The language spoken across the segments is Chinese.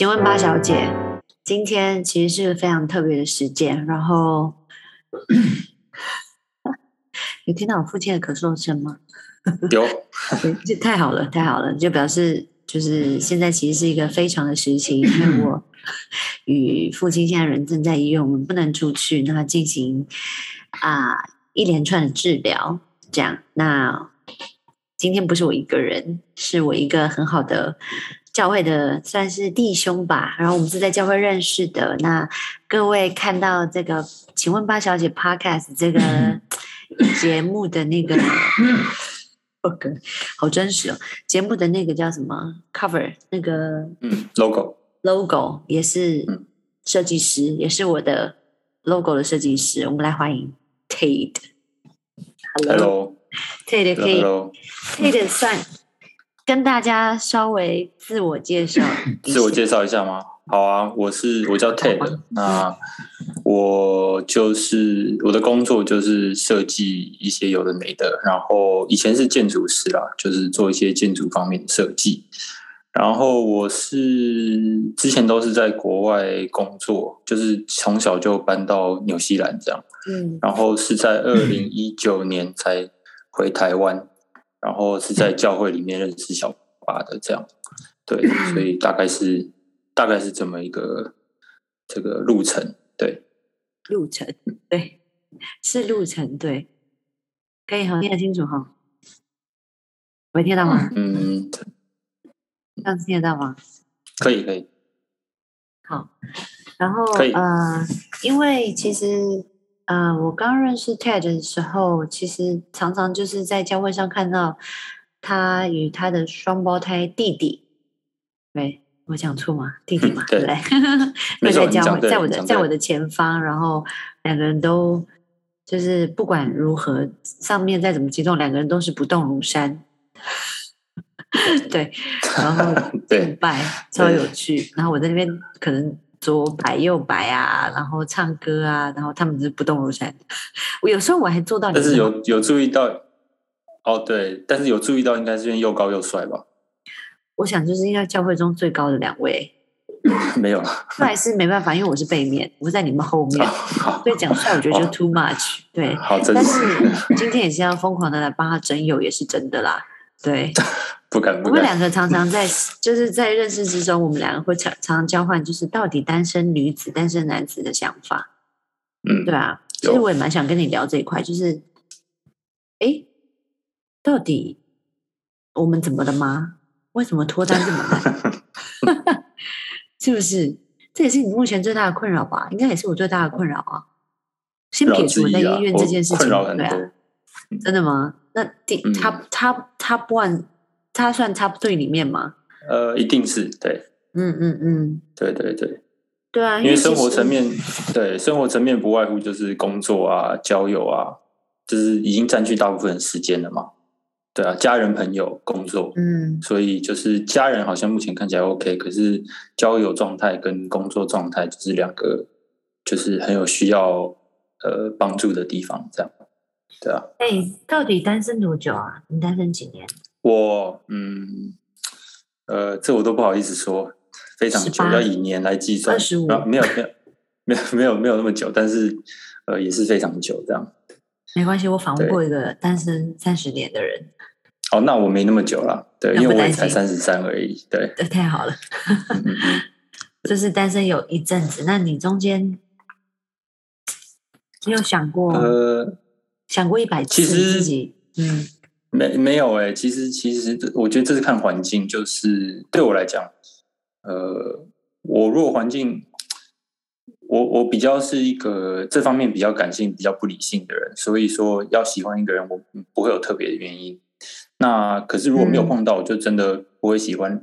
请问八小姐，今天其实是个非常特别的时间，然后 有听到我父亲的咳嗽声吗？有，这太好了，太好了，就表示就是现在其实是一个非常的时期，因为我与父亲现在人正在医院，我们不能出去，那进行啊一连串的治疗，这样。那今天不是我一个人，是我一个很好的教会的算是弟兄吧，然后我们是在教会认识的。那各位看到这个，请问八小姐 Podcast 这个节目的那个。OK，好真实哦！节目的那个叫什么 cover？那个嗯，logo，logo 也是设计师，也是我的 logo 的设计师。我们来欢迎 Tate。Hello，Tate 可以，Tate 算跟大家稍微自我介绍，自我介绍一下吗？好啊，我是我叫 Ted，那我就是我的工作就是设计一些有的没的，然后以前是建筑师啦，就是做一些建筑方面的设计，然后我是之前都是在国外工作，就是从小就搬到纽西兰这样，嗯，然后是在二零一九年才回台湾，然后是在教会里面认识小巴的这样，对，所以大概是。大概是这么一个这个路程，对，路程，对，是路程，对，可以哈听得清楚哈，没听到吗？嗯，这样听得到吗？可以，可以。好，然后呃，因为其实呃，我刚认识 Ted 的时候，其实常常就是在教会上看到他与他的双胞胎弟弟，对。我讲错吗？弟弟嘛，对不对？会在教在我的在我的前方，然后两个人都就是不管如何，上面再怎么激动，两个人都是不动如山。对，然后敬拜超有趣。然后我在那边可能左摆右摆啊，然后唱歌啊，然后他们是不动如山。我有时候我还做到，但是有有注意到哦，对，但是有注意到，应该是因为又高又帅吧。我想就是应该教会中最高的两位，没有，帅是没办法，因为我是背面，我在你们后面，所以讲帅我觉得就 too much。对，但是今天也是要疯狂的来帮他整友，也是真的啦。对，不敢，我们两个常常在 就是在认识之中，我们两个会常常常交换，就是到底单身女子、单身男子的想法。嗯，对啊，其实我也蛮想跟你聊这一块，就是，哎，到底我们怎么了吗？为什么脱单这么难？是不是？这也是你目前最大的困扰吧？应该也是我最大的困扰啊。先撇除在医院这件事情，对啊，真的吗？那第他他他不按他算 top three 里面吗？呃，一定是对。嗯嗯嗯，对对对，对啊，因为生活层面，对生活层面不外乎就是工作啊、交友啊，就是已经占据大部分时间了嘛。对啊，家人、朋友、工作，嗯，所以就是家人好像目前看起来 OK，可是交友状态跟工作状态就是两个，就是很有需要呃帮助的地方，这样，对啊。哎，到底单身多久啊？你单身几年？我嗯，呃，这我都不好意思说，非常久，要以年来计算，十五，没有没有没有没有没有那么久，但是呃也是非常久这样。没关系，我访问过一个单身三十年的人。哦，那我没那么久了，对，因为我才三十三而已，对。太好了，就是单身有一阵子。那你中间你有想过？呃，想过一百次自己？嗯，没没有哎，其实其实我觉得这是看环境，就是对我来讲，呃，我如果环境。我我比较是一个这方面比较感性、比较不理性的人，所以说要喜欢一个人，我不会有特别的原因。那可是如果没有碰到，我就真的不会喜欢。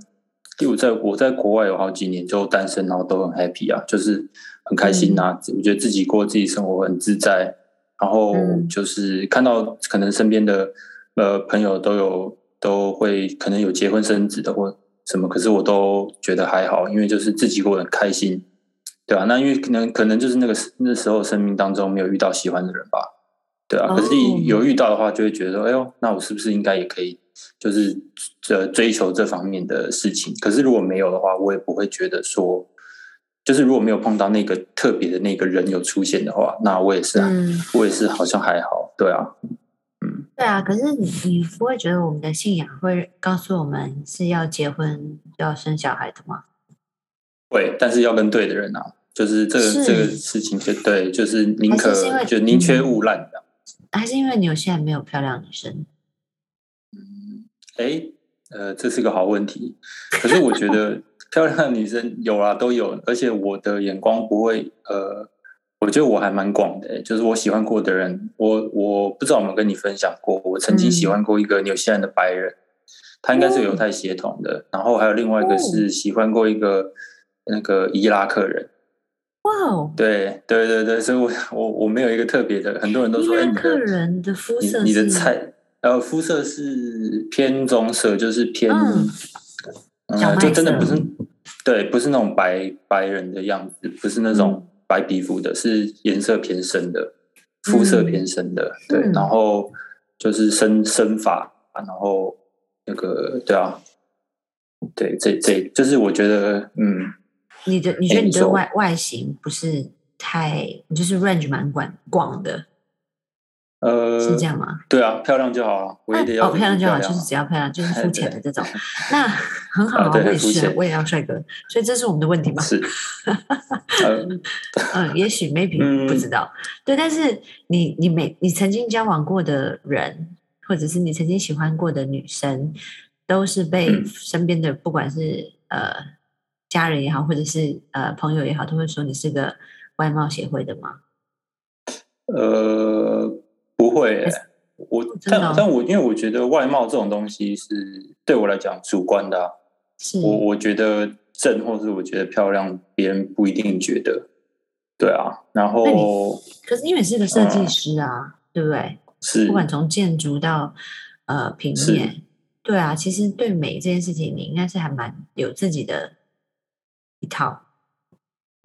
因为我在我在国外有好几年就单身，然后都很 happy 啊，就是很开心啊。我觉得自己过自己生活很自在，然后就是看到可能身边的呃朋友都有都会可能有结婚生子的或什么，可是我都觉得还好，因为就是自己过得很开心。对啊，那因为可能可能就是那个那时候生命当中没有遇到喜欢的人吧，对啊。可是有遇到的话，就会觉得说，哎呦，那我是不是应该也可以就是呃追求这方面的事情。可是如果没有的话，我也不会觉得说，就是如果没有碰到那个特别的那个人有出现的话，那我也是，嗯，我也是好像还好，对啊，对啊。可是你你不会觉得我们的信仰会告诉我们是要结婚要生小孩的吗？会，但是要跟对的人啊，就是这个是这个事情就对，就是宁可就宁缺嗯毋滥的。还是因为纽西兰没有漂亮女生？嗯哎，呃，这是个好问题。可是我觉得 漂亮的女生有啊，都有，而且我的眼光不会，呃，我觉得我还蛮广的，就是我喜欢过的人，我我不知道有没有跟你分享过，我曾经喜欢过一个纽西兰的白人，他应该是犹太血统的，然后还有另外一个是喜欢过一个那个伊拉克人。哇哦，对对对对，所以我我我没有一个特别的，很多人都说，哎，伊拉克你的人的肤色你你的菜呃肤色是偏棕色，就是偏嗯就真的不是。对，不是那种白白人的样子，不是那嗯。种白皮肤的，是颜色偏深的，肤色偏深的，对，嗯然后就是深深发，然后那个对啊，对，这这就是我觉得嗯。你的你觉得你的外外形不是太，你就是 range 蛮广广的，呃，是这样吗？对啊，漂亮就好了，我也得要哦，漂亮就好，就是只要漂亮，就是肤对浅的这种。那很好啊，啊我也是我也要帅哥，所以这是我们的问题吗？是，呃，嗯，也许 maybe 嗯不知道。对，但是你你每你曾经交往过的人，或者是你曾经喜欢过的女生，都是被嗯身边的不管是呃家人也好，或者是呃朋友也好，都会说你是个外貌协会的吗？呃，不会、欸，我但但我因为我觉得外貌这种东西是对我来讲主观的我我觉得正或是我觉得漂亮，别人不一定觉得，对啊，然后可是因为你是个设计嗯师啊，对不对？是不管从建筑到呃平面，对啊，其实对美这件事情，你应该是还蛮有自己的一套。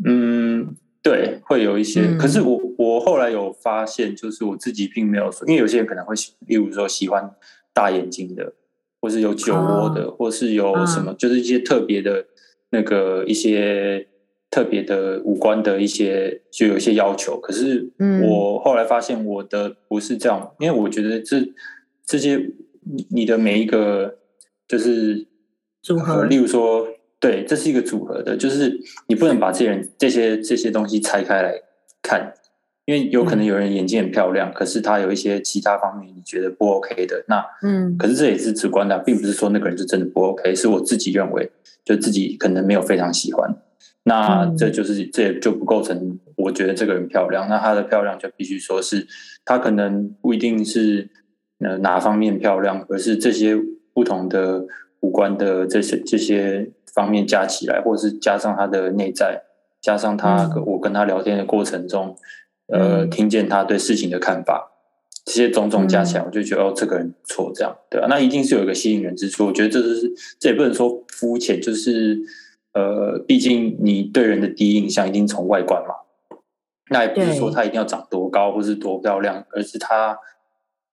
嗯，对，会有一些。嗯可是我我后来有发现，就是我自己并没有说，因为有些人可能会喜，例如说喜欢大眼睛的，或是有酒窝的，或是有什么，就是一些特别的那个一些特别的五官的一些，就有一些要求。可是嗯我后来发现我的不是这样，因为我觉得这这些你你的每一个就是组合呃例如说，对，这是一个组合的，就是你不能把这些人这些这些东西拆开来看，因为有可能有人眼睛很漂亮，可是他有一些其他方面你觉得不 OK 的，那嗯。可是这也是主观的，并不是说那个人就真的不 OK，是我自己认为，就自己可能没有非常喜欢，那嗯。这就是这也就不构成我觉得这个人漂亮，那她的漂亮就必须说是她可能不一定是呃哪方面漂亮，而是这些不同的五官的这些这些方面加起来，或者是加上他的内在，加上他嗯我跟他聊天的过程中，呃，嗯听见他对事情的看法。这些种种加起嗯来，我就觉得哦，这个人不错，这样对啊，那一定是有一个吸引人之处。我觉得这是这也不能说肤浅，就是呃，毕竟你对人的第一印象一定从外观嘛，那也不是说他一定要长多高或是多漂亮，而是他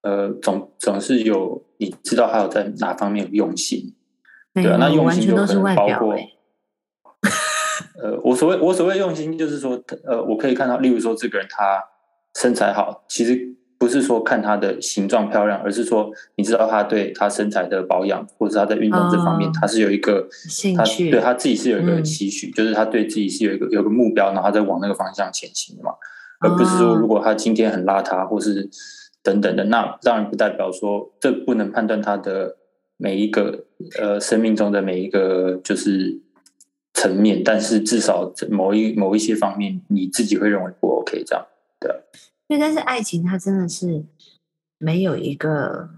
呃总总是有你知道他有在哪方面有用心，对啊，那用心就可能包括欸。呃，我所谓我所谓用心，就是说，呃，我可以看到，例如说，这个人他身材好，其实不是说看他的形状漂亮，而是说你知道他对他身材的保养，或者他在运动这方面，哦他是有一个他兴趣对他自己是有一个嗯期许，就是他对自己是有一个有个目标，然后他在往那个方向前行的嘛，而不是说哦如果他今天很邋遢，或是等等的，那当然不代表说这不能判断他的每一个呃生命中的每一个就是层面，但是至少某一某一些方面，你自己会认为不 OK 这样。对，但是爱情它真的是没有一个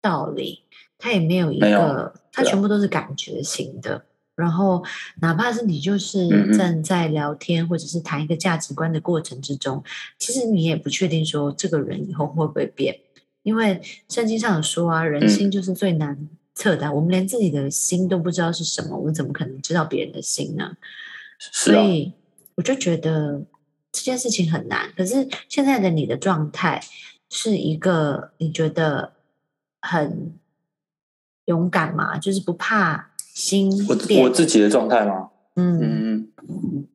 道理，它也没有一个，它全部都是感觉型的。然后，哪怕是你就是嗯哼正在聊天，或者是谈一个价值观的过程之中，其实你也不确定说这个人以后会不会变，因为圣经上有说啊，人嗯心就是最难测的，我们连自己的心都不知道是什么，我们怎么可能知道别人的心呢？啊，所以我就觉得这件事情很难。可是现在的你的状态是一个你觉得很勇敢嘛，就是不怕心我。我自己的状态吗？嗯嗯，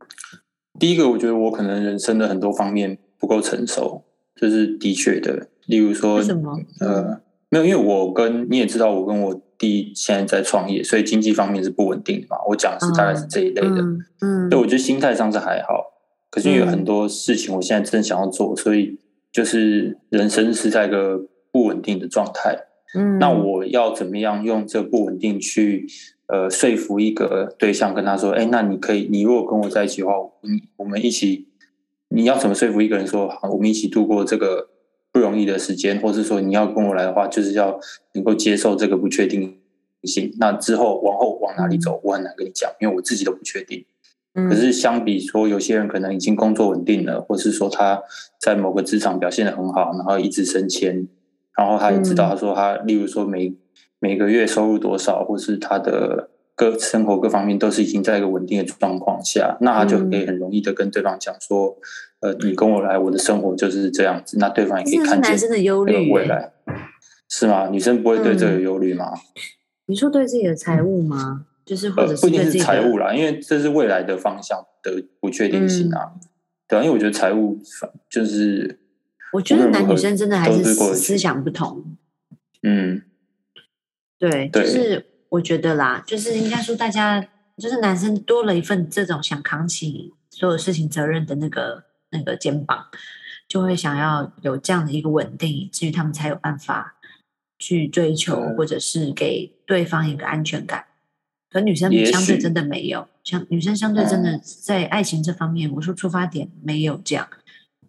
第一个，我觉得我可能人生的很多方面不够成熟，这是的确的。例如说，什么？呃，没有，因为我跟你也知道，我跟我弟现在在创业，所以经济方面是不稳定的嘛。我讲的是大概是这一类的，嗯嗯对，我觉得心态上是还好，可是因为很多事情我现在真想要做，所以就是人生是在一个不稳定的状态。嗯，那我要怎么样用这不稳定去呃说服一个对象，跟他说，哎，那你可以，你如果跟我在一起的话，你我们一起，你要怎么说服一个人说，好，我们一起度过这个不容易的时间，或是说你要跟我来的话，就是要能够接受这个不确定性。那之后往后往哪里走，我很难跟你讲，因为我自己都不确定。嗯，可是相比说，有些人可能已经工作稳定了，或是说他在某个职场表现的很好，然后一直升迁，然后他也知道，嗯他说他，例如说每每个月收入多少，或是他的各生活各方面都是已经在一个稳定的状况下，那他就可以很容易的跟对方讲说，呃，你跟我来，我的生活就是这样子，那对方也可以看见男生的忧虑。未来，是吗？女生不会对这个忧虑吗？你说对自己的财务吗？就是或呃，者不一定是财务啦，因为这是未来的方向的不确定性啊。嗯对啊，因为我觉得财务就是，我觉得男女生真的还是思想不同。嗯，对，对就是我觉得啦，就是应该说大家就是男生多了一份这种想扛起所有事情责任的那个那个肩膀，就会想要有这样的一个稳定，以至于他们才有办法去追求，对或者是给对方一个安全感。可女生相对真的没有，像女生相对真嗯的在爱情这方面，我说出发点没有这样。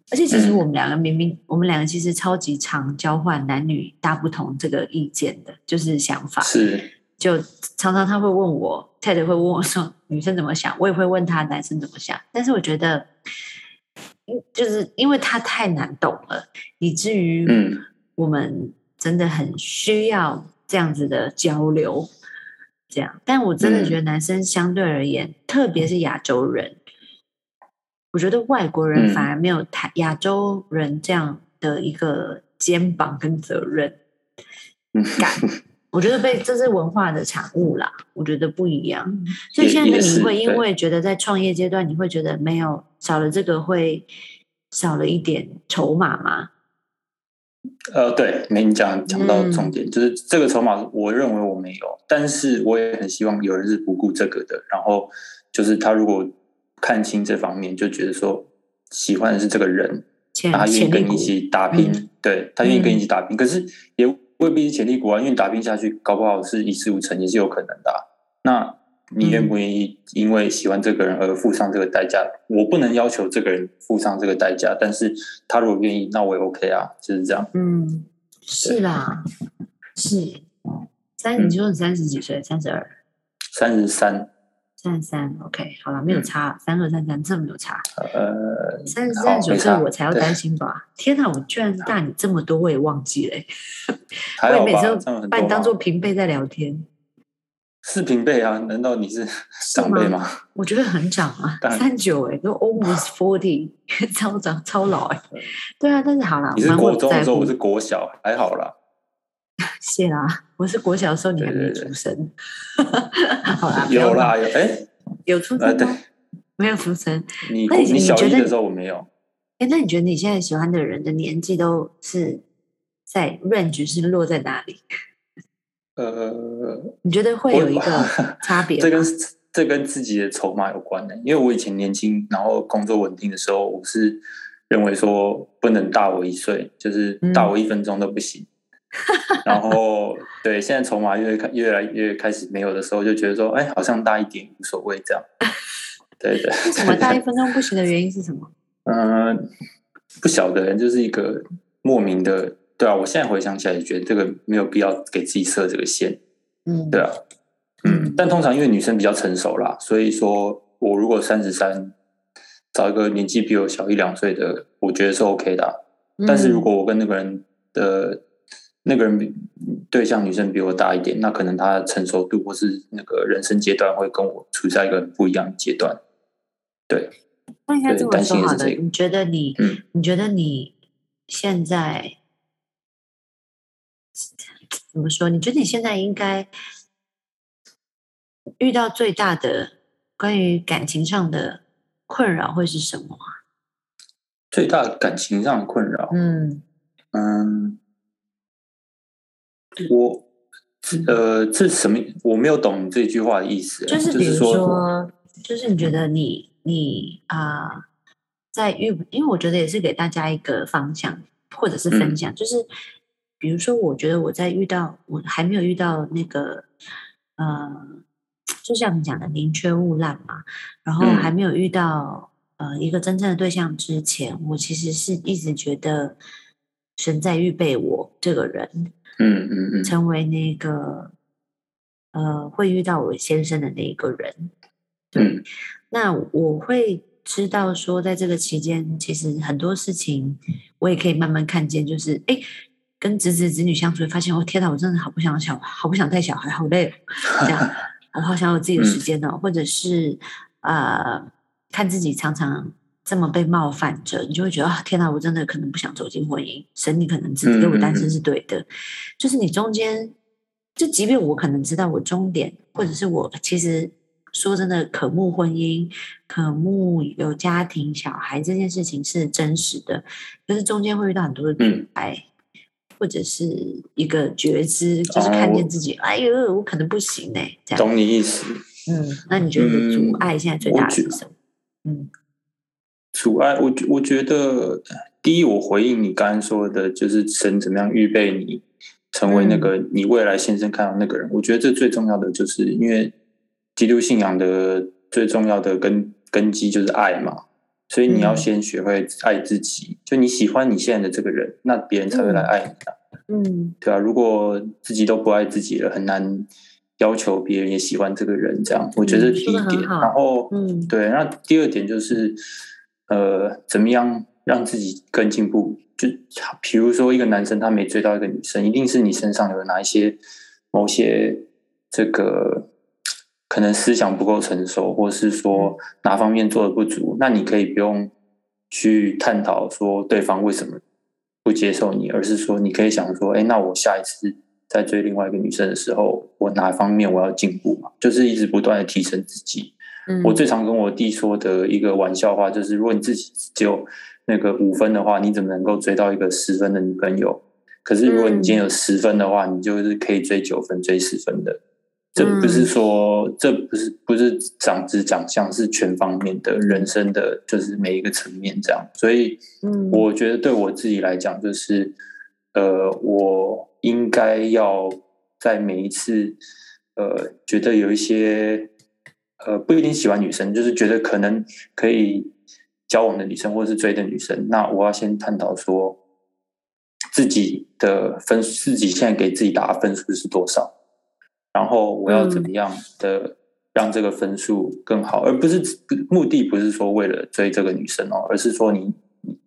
而且其实嗯我们两个明明，我们两个其实超级常交换男女大不同这个意见的，就是想法。是，就常常他会问我，Ted 会问我说女生怎么想，我也会问他男生怎么想。但是我觉得，嗯就是因为他太难懂了，以至于嗯我们真的很需要这样子的交流。这样，但我真的觉得男生相对而言，特别是亚洲人，我觉得外国人嗯反而没有太亚洲人这样的一个肩膀跟责任。嗯，感，我觉得被这是文化的产物啦，我觉得不一样。所以也现在的你会因对为觉得在创业阶段，你会觉得没有少了这个会少了一点筹码吗？呃，对，没你讲讲到嗯重点，就是这个筹码，我认为我没有，但是我也很希望有人是不顾这个的，然后就是他如果看清这方面，就觉得说喜欢的是这个人，他愿意跟你一起打拼，嗯对他愿意跟你一起打拼，可是也未必是潜力股啊，因为打拼下去，搞不好是一事无成，也是有可能的啊、那你愿不愿意因为喜欢这个人而付上这个代价？我不能要求这个人付上这个代价，但是他如果愿意，那我也 OK 啊，就是这样。嗯，是啦，是三，嗯你说你三十几岁？三十二、三十三，三三？OK，好了，没有嗯差，三二、三三，这没有差。呃，三十三九岁没差对我才要担心吧？天哪，我居然大你这么多，我也忘记了 我也每次都把你当做平辈在聊天，是平辈啊？难道你是是长辈吗？我觉得很长啊，三九哎，都 almost forty，超长超老哎、对啊，但是好了，你是国中的时候，我是国小，还好啦。谢啦，我是国小的时候你还没对对对出生，好啦，有啦，有哎，有出生吗？没有出生。你那你你小你觉得一的时候我没有，哎，那你觉得你现在喜欢的人的年纪都是在 range 是落在哪里？呃，你觉得会有一个差别这跟？这跟自己的筹码有关的，因为我以前年轻，然后工作稳定的时候，我是认为说不能大我一岁，就是嗯大我一分钟都不行。然后对，现在筹码越开越来越开始没有的时候，就觉得说，哎，好像大一点无所谓这样。对对，为什么大一分钟不行的原因是什么？嗯，不晓得，就是一个莫名的，对啊，我现在回想起来，也觉得这个没有必要给自己设这个线，嗯，对啊，嗯，但通常因为女生比较成熟啦，所以说我如果三十三找一个年纪比我小一两岁的，我觉得是 OK 的啊、但是如嗯果我跟那个人的那个人比对象女生比我大一点，那可能她的成熟度或是那个人生阶段会跟我处在一个不一样的阶段。对，那应该这么对担心说好了，的你觉得你，嗯你觉得你现在怎怎么说？你觉得你现在应该遇到最大的关于感情上的困扰会是什么啊？最大的感情上的困扰，嗯嗯，我呃，这什么？我没有懂你这句话的意思。就是比如说，就是你觉得你你啊，在遇，因为我觉得也是给大家一个方向，或者是分享，就是比如说，我觉得我在遇到我还没有遇到那个呃，就像你讲的宁缺毋滥嘛，然后还没有遇到呃一个真正的对象之前，我其实是一直觉得神在预备我这个人。嗯嗯嗯，成为那个呃会遇到我先生的那一个人，对，那我会知道说，在这个期间，其实很多事情我也可以慢慢看见，就是哎，跟侄子侄女相处，发现我天哪，我真的好不想小，好不想带小孩，好累，这样，我好想有自己的时间哦，或者是啊，看自己常常。这么被冒犯着，你就会觉得啊，天哪！我真的可能不想走进婚姻。神，你可能只给我单身是对的，就是你中间，就即便我可能知道我终点，或者是我其实说真的，渴慕婚姻、渴慕有家庭、小孩这件事情是真实的，可是中间会遇到很多的阻碍，或者是一个觉知，就是看见自己，哎呦，我可能不行哎，这样。懂你意思。嗯，那你觉得阻碍现在最大的是什么？嗯。阻碍我，我觉得第一，我回应你刚刚说的，就是神怎么样预备你成为那个你未来先生看到那个人。我觉得这最重要的，就是因为基督信仰的最重要的根根基就是爱嘛，所以你要先学会爱自己。就你喜欢你现在的这个人，那别人才会来爱你。嗯，对啊，如果自己都不爱自己了，很难要求别人也喜欢这个人。这样，我觉得第一点。然后，嗯，对，那第二点就是。呃，怎么样让自己更进步？就比如说，一个男生他没追到一个女生，一定是你身上有哪一些某些这个可能思想不够成熟，或是说哪方面做的不足。那你可以不用去探讨说对方为什么不接受你，而是说你可以想说，哎，那我下一次在追另外一个女生的时候，我哪方面我要进步嘛？就是一直不断的提升自己。我最常跟我弟说的一个玩笑话就是：如果你自己只有那个五分的话，你怎么能够追到一个十分的女朋友？可是如果你今天有十分的话，你就是可以追九分、追十分的。这不是说，这不是不是长子长相，是全方面的人生的，就是每一个层面这样。所以，我觉得对我自己来讲，就是呃，我应该要在每一次呃，觉得有一些。呃，不一定喜欢女生，就是觉得可能可以交往的女生，或者是追的女生。那我要先探讨说，自己的分，自己现在给自己打的分数是多少，然后我要怎么样的让这个分数更好，而不是目的不是说为了追这个女生哦，而是说你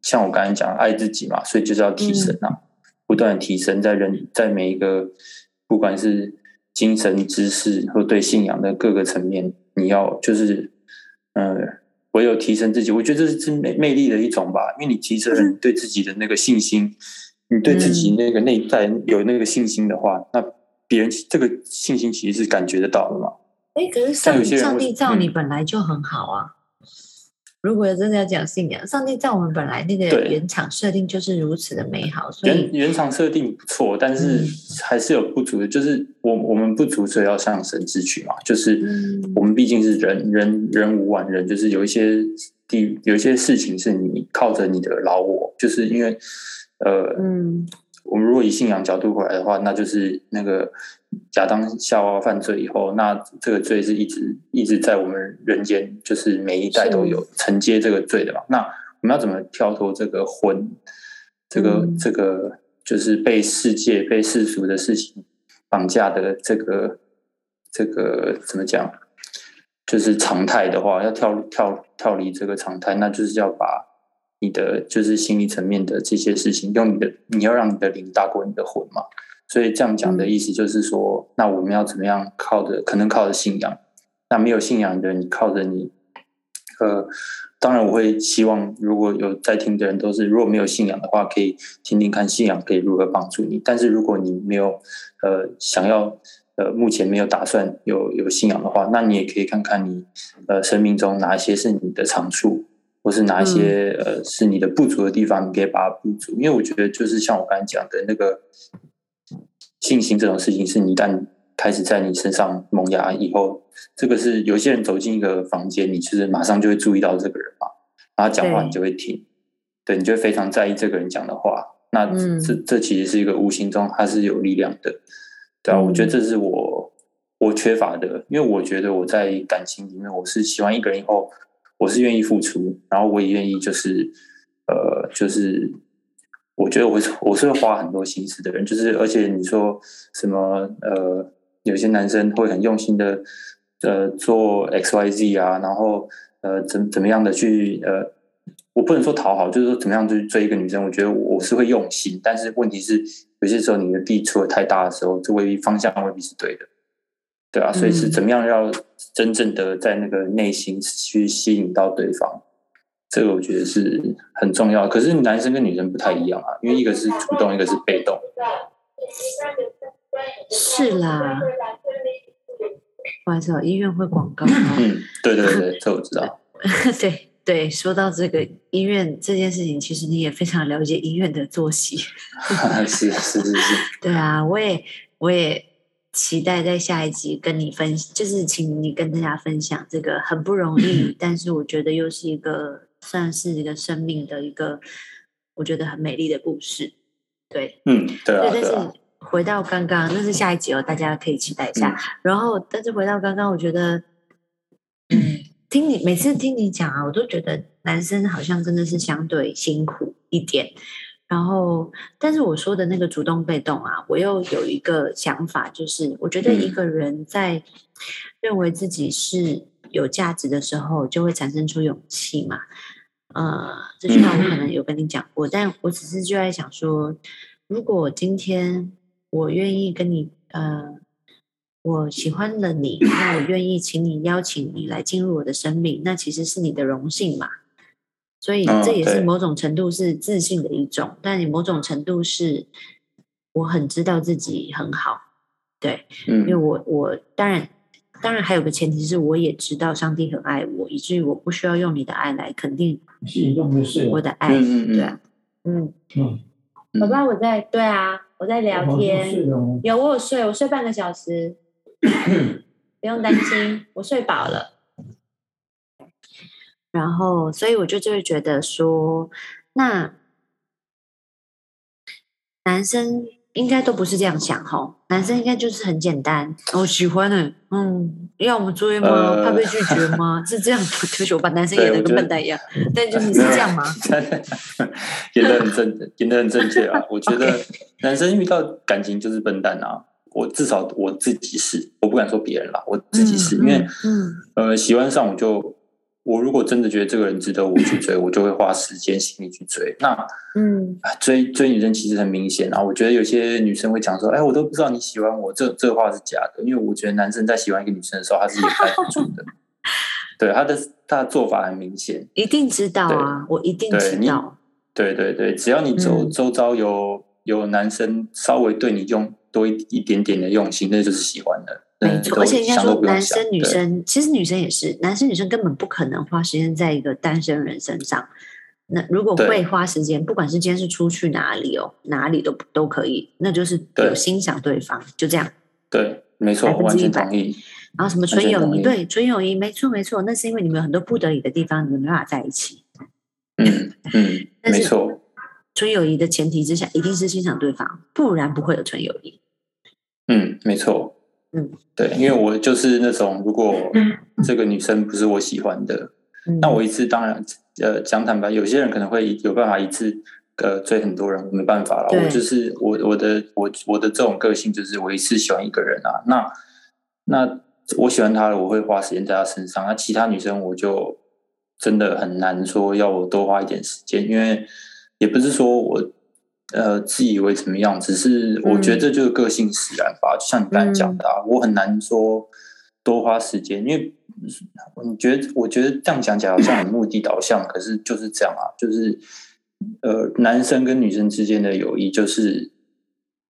像我刚才讲，爱自己嘛，所以就是要提升啊，不断提升在人，在每一个不管是精神、知识和对信仰的各个层面。你要就是，呃，唯有提升自己，我觉得这是真魅魅力的一种吧。因为你提升对自己的那个信心，你对自己那个内在有那个信心的话，那别人这个信心其实是感觉得到的嘛。哎，可是上上帝造你本来就很好啊。如果真的要讲信仰，上帝在我们本来那个原厂设定就是如此的美好，所以原厂设定不错，但是还是有不足的。就是我我们不足，所以要向神支取嘛。就是我们毕竟是人，人人无完人，就是有一些地有一些事情是你靠着你的老我，就是因为呃嗯。我们如果以信仰角度回来的话，那就是那个亚当夏娃犯罪以后，那这个罪是一直一直在我们人间，就是每一代都有承接这个罪的嘛。那我们要怎么跳脱这个魂，这个这个就是被世界、被世俗的事情绑架的这个这个怎么讲？就是常态的话，要跳跳跳离这个常态，那就是要把。你的就是心理层面的这些事情，用你的你要让你的灵大过你的魂嘛，所以这样讲的意思就是说，那我们要怎么样靠着可能靠着信仰，那没有信仰的你靠着你呃，当然我会希望如果有在听的人都是如果没有信仰的话，可以听听看信仰可以如何帮助你。但是如果你没有呃想要呃目前没有打算有有信仰的话，那你也可以看看你呃生命中哪一些是你的长处，或是哪一些呃是你的不足的地方，你可以把它补足。因为我觉得就是像我刚才讲的那个信心这种事情，是你一旦开始在你身上萌芽以后，这个是有些人走进一个房间，你就是马上就会注意到这个人嘛，然后讲话你就会听，对你就会非常在意这个人讲的话，那这这其实是一个无形中它是有力量的，对啊，我觉得这是我我缺乏的，因为我觉得我在感情里面我是喜欢一个人以后，我是愿意付出，然后我也愿意就是呃就是。我觉得我我是会花很多心思的人，就是而且你说什么呃，有些男生会很用心的呃做 X Y Z 啊，然后呃怎怎么样的去呃，我不能说讨好，就是说怎么样去追一个女生，我觉得我是会用心，但是问题是有些时候你的地出的太大的时候，这未必方向未必是对的，对啊，所以是怎么样要真正的在那个内心去吸引到对方。这个我觉得是很重要，可是男生跟女生不太一样啊，因为一个是主动，一个是被动。是啦，不好意思，医院会广告。嗯，对对对，这我知道。对对，说到这个医院这件事情，其实你也非常了解医院的作息。是是是是。对啊，我也我也期待在下一集跟你分，就是请你跟大家分享这个很不容易，但是我觉得又是一个。算是一个生命的一个，我觉得很美丽的故事，对，嗯，对啊，但是回到刚刚，那是下一集哦，大家可以期待一下。然后，但是回到刚刚，我觉得，嗯，听你每次听你讲啊，我都觉得男生好像真的是相对辛苦一点。然后，但是我说的那个主动被动啊，我又有一个想法，就是我觉得一个人在认为自己是。有价值的时候，就会产生出勇气嘛。呃，这句话我可能有跟你讲过，但我只是就在想说，如果今天我愿意跟你，呃，我喜欢了你，那我愿意请你邀请你来进入我的生命，那其实是你的荣幸嘛。所以这也是某种程度是自信的一种，但你某种程度是我很知道自己很好，对，因为我我当然。当然，还有个前提是，我也知道上帝很爱我，以至于我不需要用你的爱来肯定我的爱。对啊，嗯嗯，宝宝，我在对啊，我在聊天。有我有睡，我睡半个小时，不用担心，我睡饱了。然后，所以我就就会觉得说，那男生。应该都不是这样想哈，男生应该就是很简单，我喜欢的，嗯，要我们追吗？怕被拒绝吗？是这样，就是我把男生演的跟笨蛋一样，但就是是这样吗？演的很正，演的很正确啊！我觉得男生遇到感情就是笨蛋啊，我至少我自己是，我不敢说别人啦，我自己是因为，嗯，呃，喜欢上我就。我如果真的觉得这个人值得我去追，我就会花时间心力去追。那，嗯，追追女生其实很明显啊。我觉得有些女生会讲说：“哎，我都不知道你喜欢我。”这这话是假的，因为我觉得男生在喜欢一个女生的时候，他是掩盖不住的。对他的他的做法很明显，一定知道啊，我一定知道。对对对，只要你周周遭有有男生稍微对你用多一一点点的用心，那就是喜欢的。没错，而且应该说，男生女生其实女生也是，男生女生根本不可能花时间在一个单身人身上。那如果会花时间，不管是今天是出去哪里哦，哪里都都可以，那就是有欣赏对方，就这样。对，没错，完全同意。然后什么纯友谊？对，纯友谊，没错没错，那是因为你们有很多不得已的地方，你们没办法在一起。嗯嗯，没错。纯友谊的前提之下，一定是欣赏对方，不然不会有纯友谊。嗯，没错。嗯，对，因为我就是那种，如果这个女生不是我喜欢的，那我一次当然，呃，讲坦白，有些人可能会有办法一次呃追很多人，我没办法了。我就是我我的我我的这种个性就是我一次喜欢一个人啊，那那我喜欢他了，我会花时间在他身上。那其他女生我就真的很难说要我多花一点时间，因为也不是说我。呃，自以为怎么样？只是我觉得这就是个性使然吧。就像你刚才讲的，啊，我很难说多花时间，因为你觉得，我觉得这样讲起来好像很目的导向，可是就是这样啊，就是呃，男生跟女生之间的友谊，就是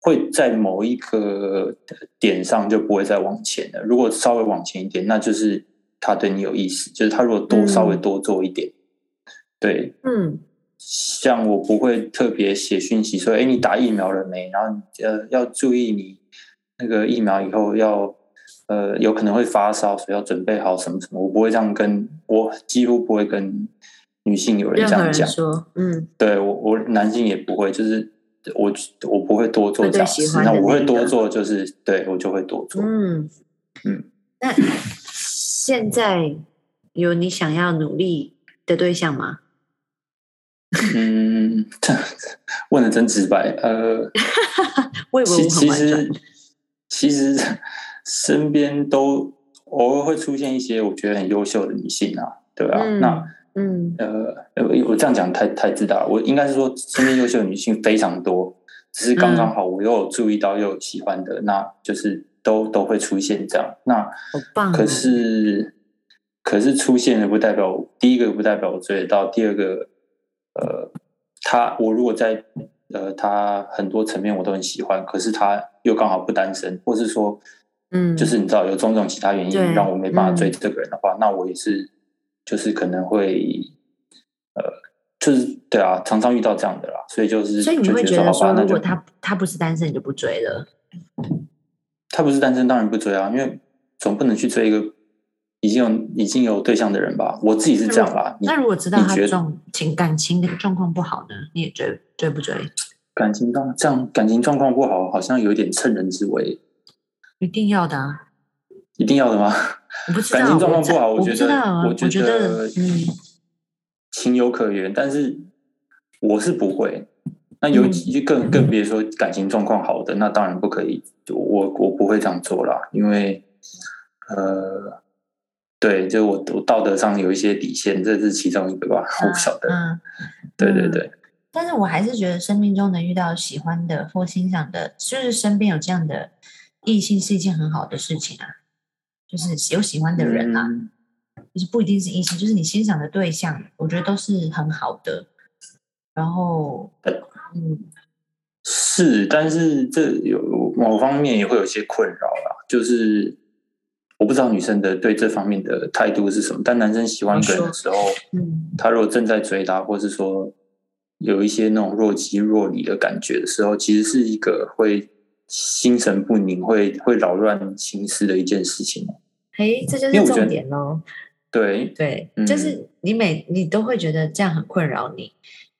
会在某一个点上就不会再往前了。如果稍微往前一点，那就是他对你有意思，就是他如果多稍微多做一点，对，嗯，像我不会特别写讯息说，哎，你打疫苗了没？然后呃，要注意你那个疫苗以后要。呃，有可能会发烧，所以要准备好什么什么。我不会这样跟，我几乎不会跟女性有人这样讲。说，嗯，对我，我男性也不会，就是我，我不会多做这样事。那我会多做，就是对我就会多做。嗯嗯。那现在有你想要努力的对象吗？嗯，问的真直白。呃，其其实其实。身边都偶尔会出现一些我觉得很优秀的女性啊，对吧？那嗯呃，我这样讲太太自大了。我应该是说，身边优秀的女性非常多，只是刚刚好我又有注意到又有喜欢的，那就是都都会出现这样。那可是可是出现的不代表第一个不代表我追得到，第二个呃，他我如果在呃他很多层面我都很喜欢，可是他又刚好不单身，或是说。嗯，就是你知道有种种其他原因让我没办法追这个人的话，那我也是，就是可能会，呃，就是对啊，常常遇到这样的啦，所以就是，所以你会觉得说，如果他他不是单身，你就不追了。他不是单身，当然不追啊，因为总不能去追一个已经有已经有对象的人吧？我自己是这样啦。那如果知道他这种情感情的状况不好呢，你也追追不追？感情状这样感情状况不好，好像有点趁人之危。一定要的啊！一定要的吗？感情状况不好，我觉得，我觉得，嗯，情有可原，但是我是不会。那尤其更更别说感情状况好的，那当然不可以。我我不会这样做啦，因为呃，对，就我我道德上有一些底线，这是其中一个吧，我不晓得。嗯，对对对。但是我还是觉得生命中能遇到喜欢的或欣赏的，就是身边有这样的。异性是一件很好的事情啊，就是有喜欢的人啊，就是不一定是异性，就是你欣赏的对象，我觉得都是很好的。然后，嗯，是，但是这有某方面也会有些困扰啦，就是我不知道女生的对这方面的态度是什么，但男生喜欢一个人的时候，嗯，他如果正在追她，或是说有一些那种若即若离的感觉的时候，其实是一个会。心神不宁，会会扰乱心思的一件事情。哎，这就是重点喽。对对，就是你每你都会觉得这样很困扰你。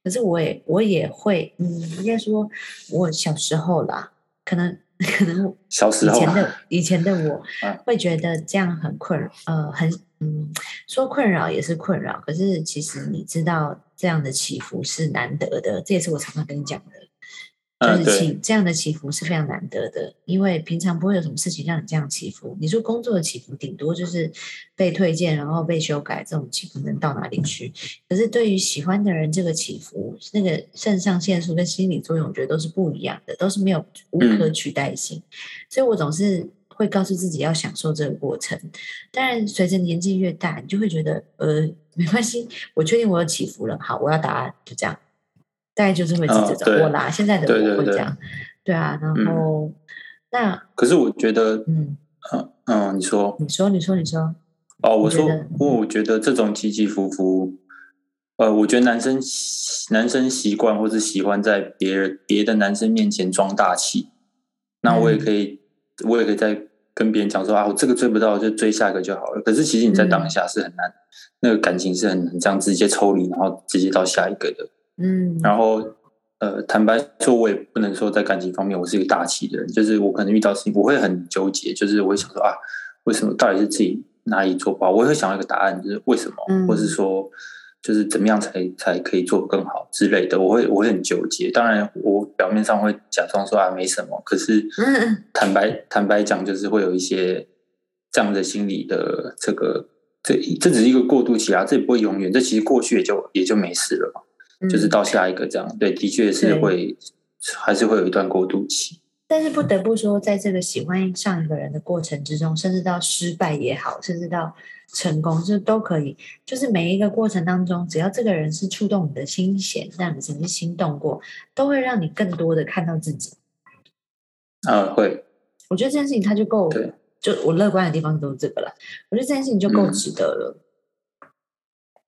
可是我也我也会，嗯，应该说，我小时候啦，可能 可能小时候以前的以前的我 会觉得这样很困，呃，很嗯，说困扰也是困扰。可是其实你知道，这样的起伏是难得的，这也是我常常跟你讲的。就是起这样的起伏是非常难得的，因为平常不会有什么事情让你这样起伏。你说工作的起伏，顶多就是被推荐，然后被修改，这种起伏能到哪里去？可是对于喜欢的人，这个起伏，那个肾上腺素跟心理作用，我觉得都是不一样的，都是没有无可取代性。所以我总是会告诉自己要享受这个过程。当然，随着年纪越大，你就会觉得，呃，没关系，我确定我有起伏了，好，我要答案，就这样。大概就是会这种，我啦，现在的我会这样，对。啊，然后那可是我觉得，嗯。嗯嗯，你说，你说，你说，你说，哦，我说，我我觉得这种起起伏伏，呃，我觉得男生男生习惯或是喜欢在别人别的男生面前装大气，那我也可以，我也可以在跟别人讲说啊，我这个追不到就追下一个就好了。可是其实你在当下是很难，那个感情是很难这样直接抽离，然后直接到下一个的。嗯，然后，呃，坦白说，我也不能说在感情方面我是一个大气的人，就是我可能遇到事情，我会很纠结，就是我会想说啊，为什么到底是自己哪里做不好？我会想要一个答案，就是为什么，或是说，就是怎么样才才可以做更好之类的，我会我会很纠结。当然，我表面上会假装说啊没什么，可是坦白坦白讲，就是会有一些这样的心理的这个，这这只是一个过渡期啊，这也不会永远，这其实过去也就也就没事了嘛。就是到下一个这样，对，的确是会，还是会有一段过渡期。但是不得不说，在这个喜欢上一个人的过程之中，甚至到失败也好，甚至到成功，这都可以。就是每一个过程当中，只要这个人是触动你的心弦，让你曾经心动过，都会让你更多的看到自己。啊，会。我觉得这件事情它就够，就我乐观的地方都是这个了。我觉得这件事情就够值得了。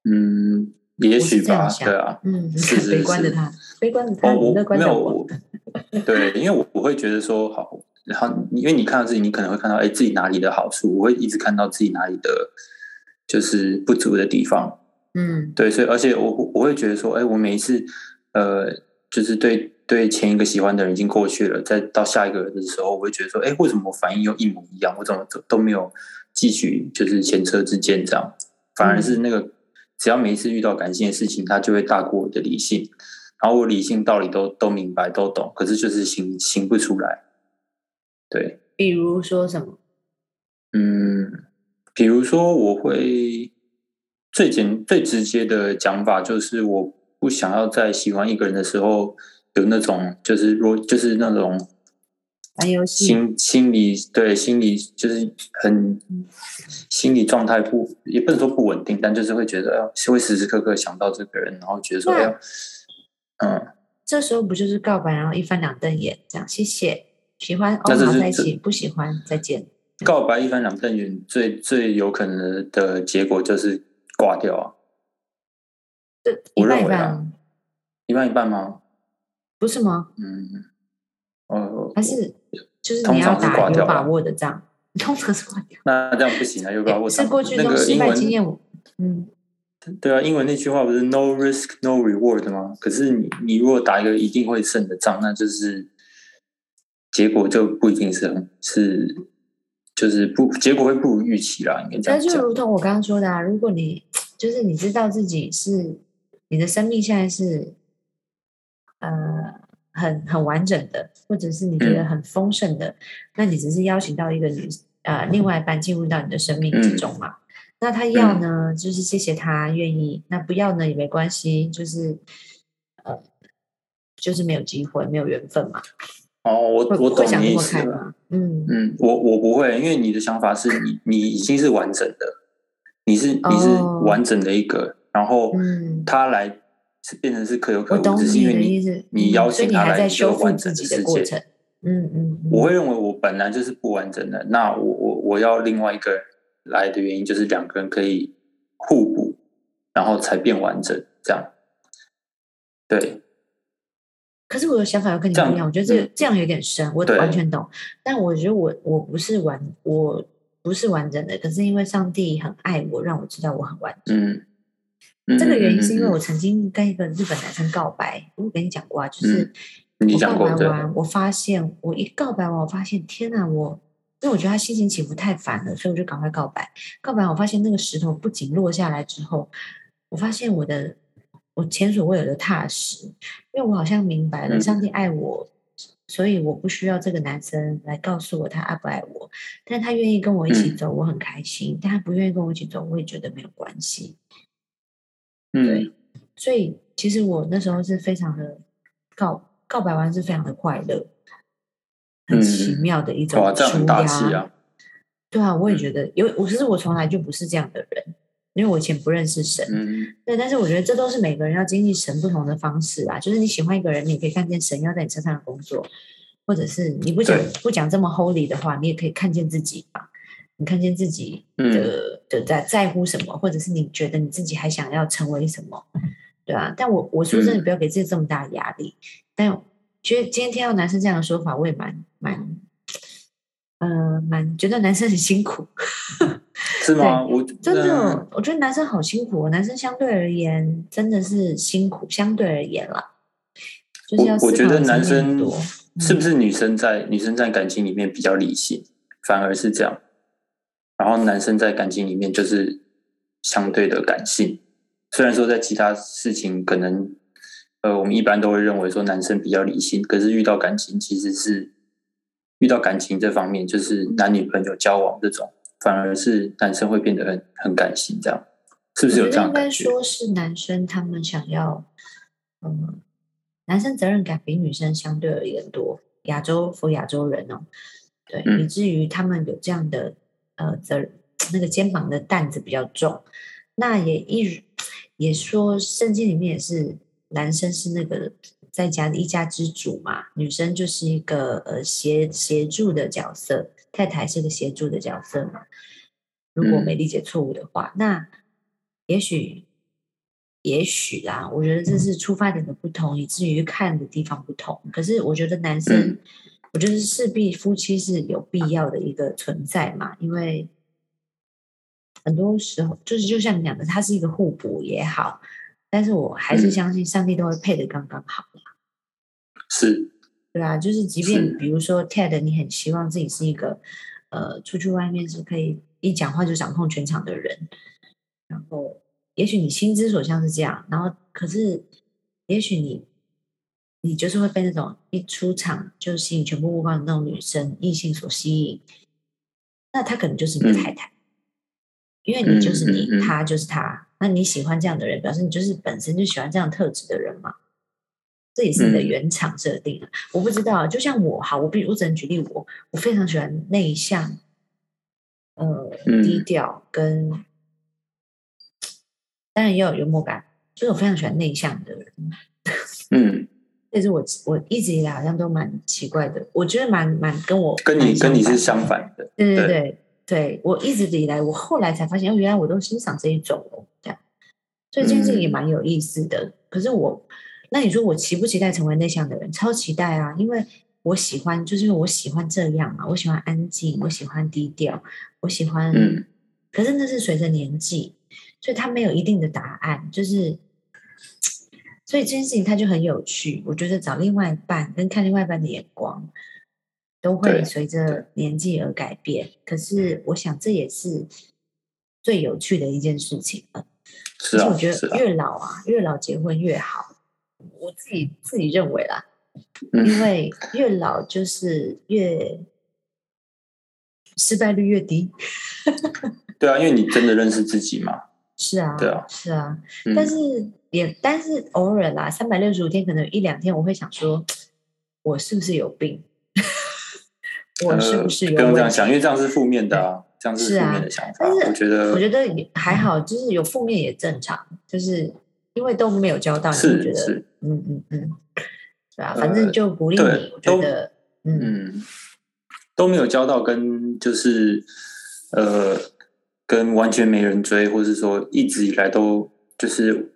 嗯，也许吧，对啊，嗯，是 悲观的他，悲观的他，乐观的我。对，因为我我会觉得说好，然后因为你看到自己，你可能会看到哎自己哪里的好处，我会一直看到自己哪里的，就是不足的地方。嗯，对，所以而且我我会觉得说，哎，我每一次呃，就是对对前一个喜欢的人已经过去了，再到下一个人的时候，我会觉得说，哎，为什么我反应又一模一样？我怎么都都没有汲取就是前车之鉴这样，反而是那个只要每一次遇到感性的事情，它就会大过我的理性。然后我理性道理都都明白都懂，可是就是行行不出来。对，比如说什么？嗯，比如说我会最简最直接的讲法就是，我不想要在喜欢一个人的时候有那种就是若就是那种玩游戏心心理对心理就是很心理状态不也不能说不稳定，但就是会觉得是会时时刻刻想到这个人，然后觉得说哎。嗯，这时候不就是告白，然后一翻两瞪眼，这样谢谢，喜欢哦，好在一起，不喜欢再见。告白一翻两瞪眼，最最有可能的结果就是挂掉啊。这一半一半，一半一半吗？不是吗？嗯，哦，还是就是你要打有把握的仗，通常是挂掉。那这样不行啊，有把握是过去中失败经验，嗯。对啊，英文那句话不是 “no risk no reward” 吗？可是你你如果打一个一定会胜的仗，那就是结果就不一定是很是，就是不结果会不如预期啦。应该这样讲。那就如同我刚刚说的啊，如果你就是你知道自己是你的生命现在是呃很很完整的，或者是你觉得很丰盛的，那你只是邀请到一个女呃另外一半进入到你的生命之中嘛。那他要呢，就是谢谢他愿意；那不要呢也没关系，就是呃，就是没有机会，没有缘分嘛。哦，我我懂你意思了。嗯嗯，我我不会，因为你的想法是你你已经是完整的，你是你是完整的一个，然后他来是变成是可有可无，只是因为你你邀请他来修复自己的世界。嗯嗯，我会认为我本来就是不完整的，那我我我要另外一个。来的原因就是两个人可以互补，然后才变完整，这样。对。可是我的想法要跟你不一样，我觉得这这样有点深，我完全懂。但我觉得我我不是完，我不是完整的。可是因为上帝很爱我，让我知道我很完整。嗯。这个原因是因为我曾经跟一个日本男生告白，我跟你讲过啊，就是我告白完，我发现我一告白完，我发现天哪，我。因为我觉得他心情起伏太烦了，所以我就赶快告白。告白，我发现那个石头不仅落下来之后，我发现我的我前所未有的踏实，因为我好像明白了，上帝爱我，所以我不需要这个男生来告诉我他爱不爱我。但他愿意跟我一起走，我很开心；但他不愿意跟我一起走，我也觉得没有关系。对，所以其实我那时候是非常的告告白完是非常的快乐。很奇妙的一种对啊，我也觉得，因为我其实我从来就不是这样的人，因为我以前不认识神，对，但是我觉得这都是每个人要经历神不同的方式啊。就是你喜欢一个人，你可以看见神要在你身上的工作，或者是你不讲不讲这么 holy 的话，你也可以看见自己吧。你看见自己的的在在乎什么，或者是你觉得你自己还想要成为什么，对啊。但我我说真的，不要给自己这么大的压力，但。觉得今天听到男生这样的说法，我也蛮蛮，呃，蛮觉得男生很辛苦，是吗？我真的，我觉得男生好辛苦。男生相对而言真的是辛苦，相对而言啦，就是要我觉得男生是不是女生在女生在感情里面比较理性，反而是这样。然后男生在感情里面就是相对的感性，虽然说在其他事情可能。呃，我们一般都会认为说男生比较理性，可是遇到感情其实是遇到感情这方面，就是男女朋友交往这种，反而是男生会变得很很感性，这样是不是有这样应该说是男生他们想要，嗯，男生责任感比女生相对而言多。亚洲否亚洲人哦，对，嗯以至于他们有这样的呃责那个肩膀的担子比较重。那也一也说圣经里面也是男生是那个在家的一家之主嘛，女生就是一个呃协协助的角色，太太是个协助的角色嘛。如果没理解错误的话，那也许也许啦，我觉得这是出发点的不同，以至于看的地方不同。可是我觉得男生，嗯我觉得势必夫妻是有必要的一个存在嘛，因为很多时候就是就像你讲的，它是一个互补也好，但是我还是嗯。相信上帝都会配的刚刚好啦是，对啊，就是即便比如说 Ted，你很希望自己是一个呃出去外面是可以一讲话就掌控全场的人，然后也许你心之所向是这样，然后可是也许你你就是会被那种一出场就吸引全部目光的那种女生异性所吸引，那她可能就是你的嗯太太，因为你就是你，嗯嗯嗯他就是她，那你喜欢这样的人，表示你就是本身就喜欢这样特质的人嘛。这也是你的嗯原厂设定啊！我不知道啊，就像我，哈，我比我只能举例我，我非常喜欢内向，呃，嗯低调跟，当然也有幽默感，就是我非常喜欢内向的人。嗯，但是我我一直以来好像都蛮奇怪的，我觉得蛮蛮跟我跟你跟你是相反的，对对对对对，我一直以来，我后来才发现，哦，原来我都欣赏这一种哦，这样，所以这件事情也嗯蛮有意思的。可是我，那你说我期不期待成为内向的人？超期待啊！因为我喜欢，就是因为我喜欢这样嘛，我喜欢安静，我喜欢低调，我喜欢，嗯可是那是随着年纪，所以它没有一定的答案，就是。所以这件事情它就很有趣，我觉得找另外一半跟看另外一半的眼光，都会随着年纪而改变。可是我想这也是最有趣的一件事情了。是啊而且我觉得越老啊，越老结婚越好。我自己自己认为啦，嗯因为越老就是越失败率越低。对啊，因为你真的认识自己嘛，是啊，对啊是啊。嗯但是也，但是偶尔啦，三百六十五天，可能一两天我会想说，我是不是有病？我是不是？不用这样想，因为这样是负面的啊，这样是负面的想法。但是我觉得，我觉得也还好，就是有负面也正常，就是因为都没有交到，你是觉得是，嗯嗯嗯，对啊，呃反正就鼓励对你，我觉得，嗯，嗯，都没有交到跟就是呃，跟完全没人追，或是说一直以来都就是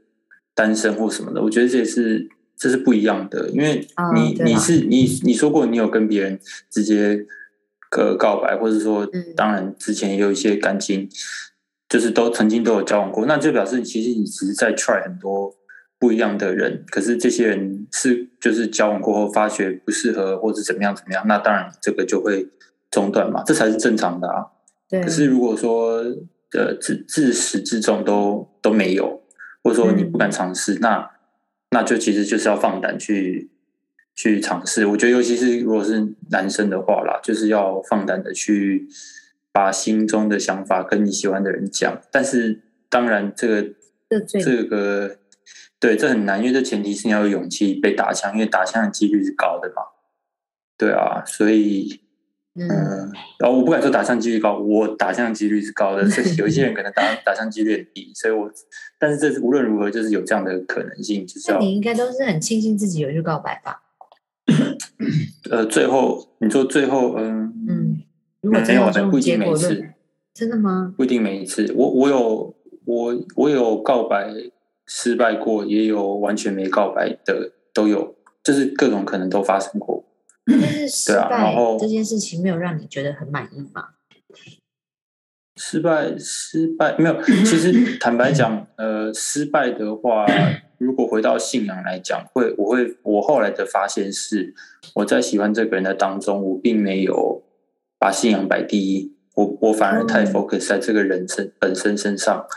单身或什么的，我觉得这也是这是不一样的，因为啊你、你是你你说过你有跟别人直接个告白，或者说嗯当然之前也有一些感情，就是都曾经都有交往过，那就表示其实你只是在 try 很多。不一样的人，可是这些人是就是交往过后发觉不适合，或者怎么样怎么样，那当然这个就会中断嘛，这才是正常的啊。对，可是如果说呃自自始至终都都没有，或者说你不敢尝试，那那就其实就是要放胆去去尝试。我觉得尤其是如果是男生的话啦，就是要放胆的去把心中的想法跟你喜欢的人讲。但是当然这个这这个对这很难，因为这前提是你要有勇气被打枪，因为打枪的几率是高的嘛。对啊，所以嗯嗯，然后我不敢说打枪几率高，我打枪几率是高的，所以有一些人可能打 打枪几率很低，所以我，但是这是无论如何就是有这样的可能性，就是那你应该都是很庆幸自己有去告白吧？呃最后你说最后嗯嗯，如果真有的，不一定每一次真的吗？不一定每一次，我我有我我有告白失败过，也有完全没告白的都有，就是各种可能都发生过。但是失对啊然败后这件事情没有让你觉得很满意吗？失败，失败没有。其实 坦白讲，呃，失败的话，如果回到信仰来讲，会我会我后来的发现是，我在喜欢这个人的当中，我并没有把信仰摆第一，我我反而太哦 focus 在这个人身本身身上，嗯，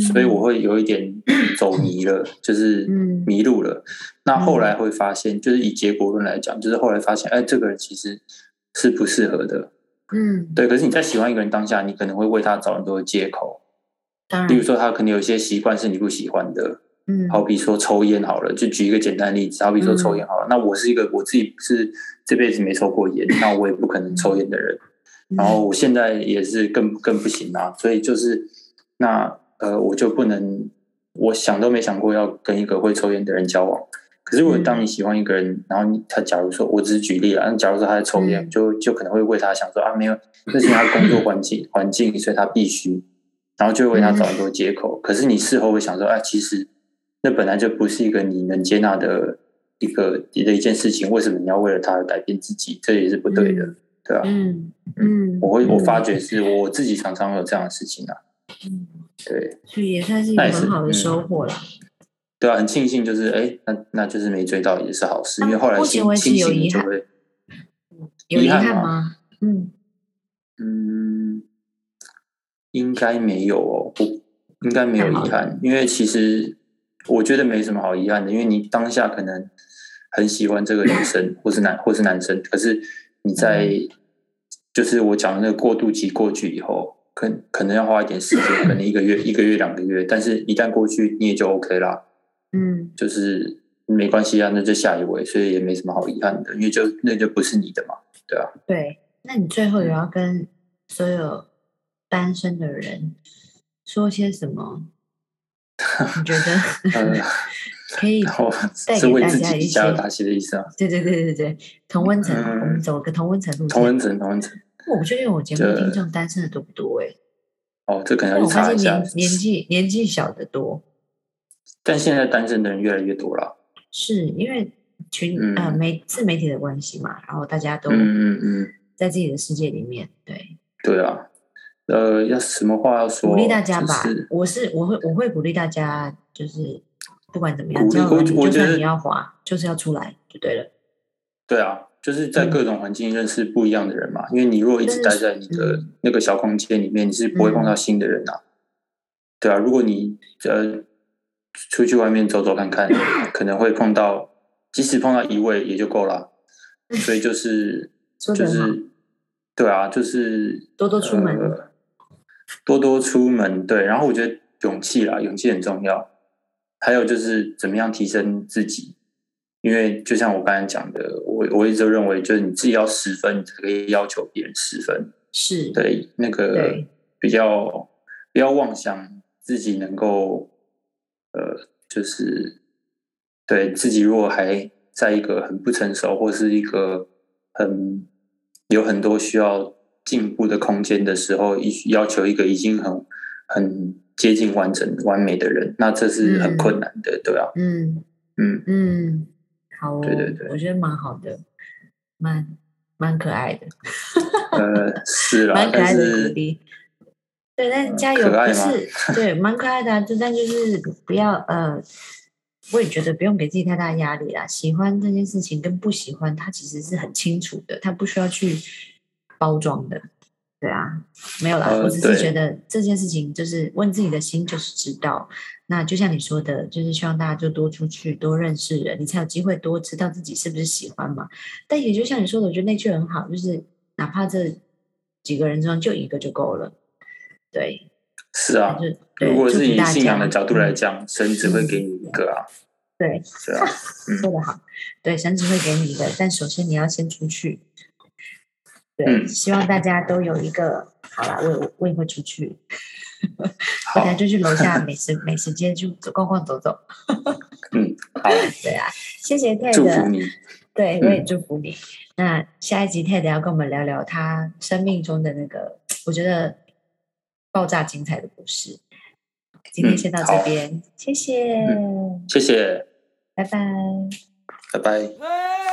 所以我会有一点 走迷了，就是嗯。迷路了。那后来会发现，就是以结果论来讲，就是后来发现，哎，这个人其实是不适合的。嗯，对，可是你在喜欢一个人当下，你可能会为他找很多的借口，当然，例如说他可能有一些习惯是你不喜欢的，嗯，好比说抽烟好了，就举一个简单的例子，好比说抽烟好了，那我是一个我自己是这辈子没抽过烟，那我也不可能抽烟的人。嗯。然后我现在也是更更不行啊，所以就是那呃，我就不能，我想都没想过要跟一个会抽烟的人交往。可是如果当你喜欢一个人，然后你他假如说我只是举例了，那假如说他在抽烟，嗯就就可能会为他想说啊，没有，那是他工作环境 环境，所以他必须，然后就会为他找很多借口。可是你事后会想说，哎、其实那本来就不是一个你能接纳的一个的一件事情，为什么你要为了他而改变自己？这也是不对的，对啊。嗯嗯，我会我发嗯觉是我自己常常有这样的事情啊，嗯对。所以也算是很好的嗯。收获啦。对啊，很庆幸就是哎，那那就是没追到也是好事，因为后来目前清清为止有遗憾醒就会有遗遗憾吗？嗯。嗯，应该没有哦，不应该没有遗憾，因为其实我觉得没什么好遗憾的，因为你当下可能很喜欢这个女生 或是男或是男生，可是你在嗯。就是我讲的那个过渡期过去以后，可可能要花一点时间，可能一个月、一个月、两个月，但是一旦过去，你也就 OK 啦，嗯就是没关系啊，那就下一位，所以也没什么好遗憾的，因为就那就不是你的嘛，对啊。对。那你最后有要跟所有单身的人说些什么？你觉得呃，可以带给是为自大家一些己加油打气的意思啊。对对对对对，同温层，嗯我们走个同温层路线。同温层，同温层。我不确定我节目听众单身的多不多哎、哦，这可能要去查一下发现年。年纪年纪小的多，但现在单身的人越来越多了。是因为群、嗯呃媒自媒体的关系嘛，然后大家都嗯嗯嗯，在自己的世界里面，对，对啊。呃，要什么话要说？鼓励大家吧。就是我是我会我会鼓励大家，就是不管怎么样，鼓励交友软体我我觉得就算你要滑，就是要出来就对了。对啊，就是在嗯各种环境认识不一样的人嘛。因为你如果一直待在你的嗯那个小空间里面，你是不会碰到新的人啊。对啊，如果你呃出去外面走走看看，可能会碰到，即使碰到一位也就够了。所以就是就是对啊，就是多多出门呃多多出门。对，然后我觉得勇气啦，勇气很重要。还有就是怎么样提升自己，因为就像我刚才讲的，我我一直都认为，就是你自己要十分，你才可以要求别人十分。是，对，那个比较不要妄想自己能够，呃，就是对自己如果还在一个很不成熟或是一个很有很多需要进步的空间的时候，一要求一个已经很很接近完整完美的人，那这是很困难的，对啊，嗯。嗯，嗯，好哦，对对对我觉得蛮好的，蛮蛮可爱的。呃，是 啦蛮，可爱的鼓是励。对，但是加油不是对，蛮可爱的、啊。就但就是不要呃，我也觉得不用给自己太大压力啦。喜欢这件事情跟不喜欢，它其实是很清楚的，它不需要去包装的。对啊，没有啦，呃我只是觉得这件事情就是问自己的心就是知道。那就像你说的，就是希望大家就多出去，多认识人，你才有机会多知道自己是不是喜欢嘛。但也就像你说的，我觉得那句很好，就是哪怕这几个人中就一个就够了。对，是啊如果是以大信仰的角度来嗯讲，神只会给你一个啊，对，是啊，嗯 说得好，对，神只会给你一个，但首先你要先出去。对，嗯希望大家都有一个好啦，我也我也会出去，我好 等下就去楼下美食美食街去走逛逛走走。嗯，好，对啊，谢谢 Ted，祝福你。对，嗯我也祝福你。那下一集 Ted 要跟我们聊聊他生命中的那个，我觉得爆炸精彩的故事。今天嗯先到这好边，谢谢，谢谢，拜拜。拜拜。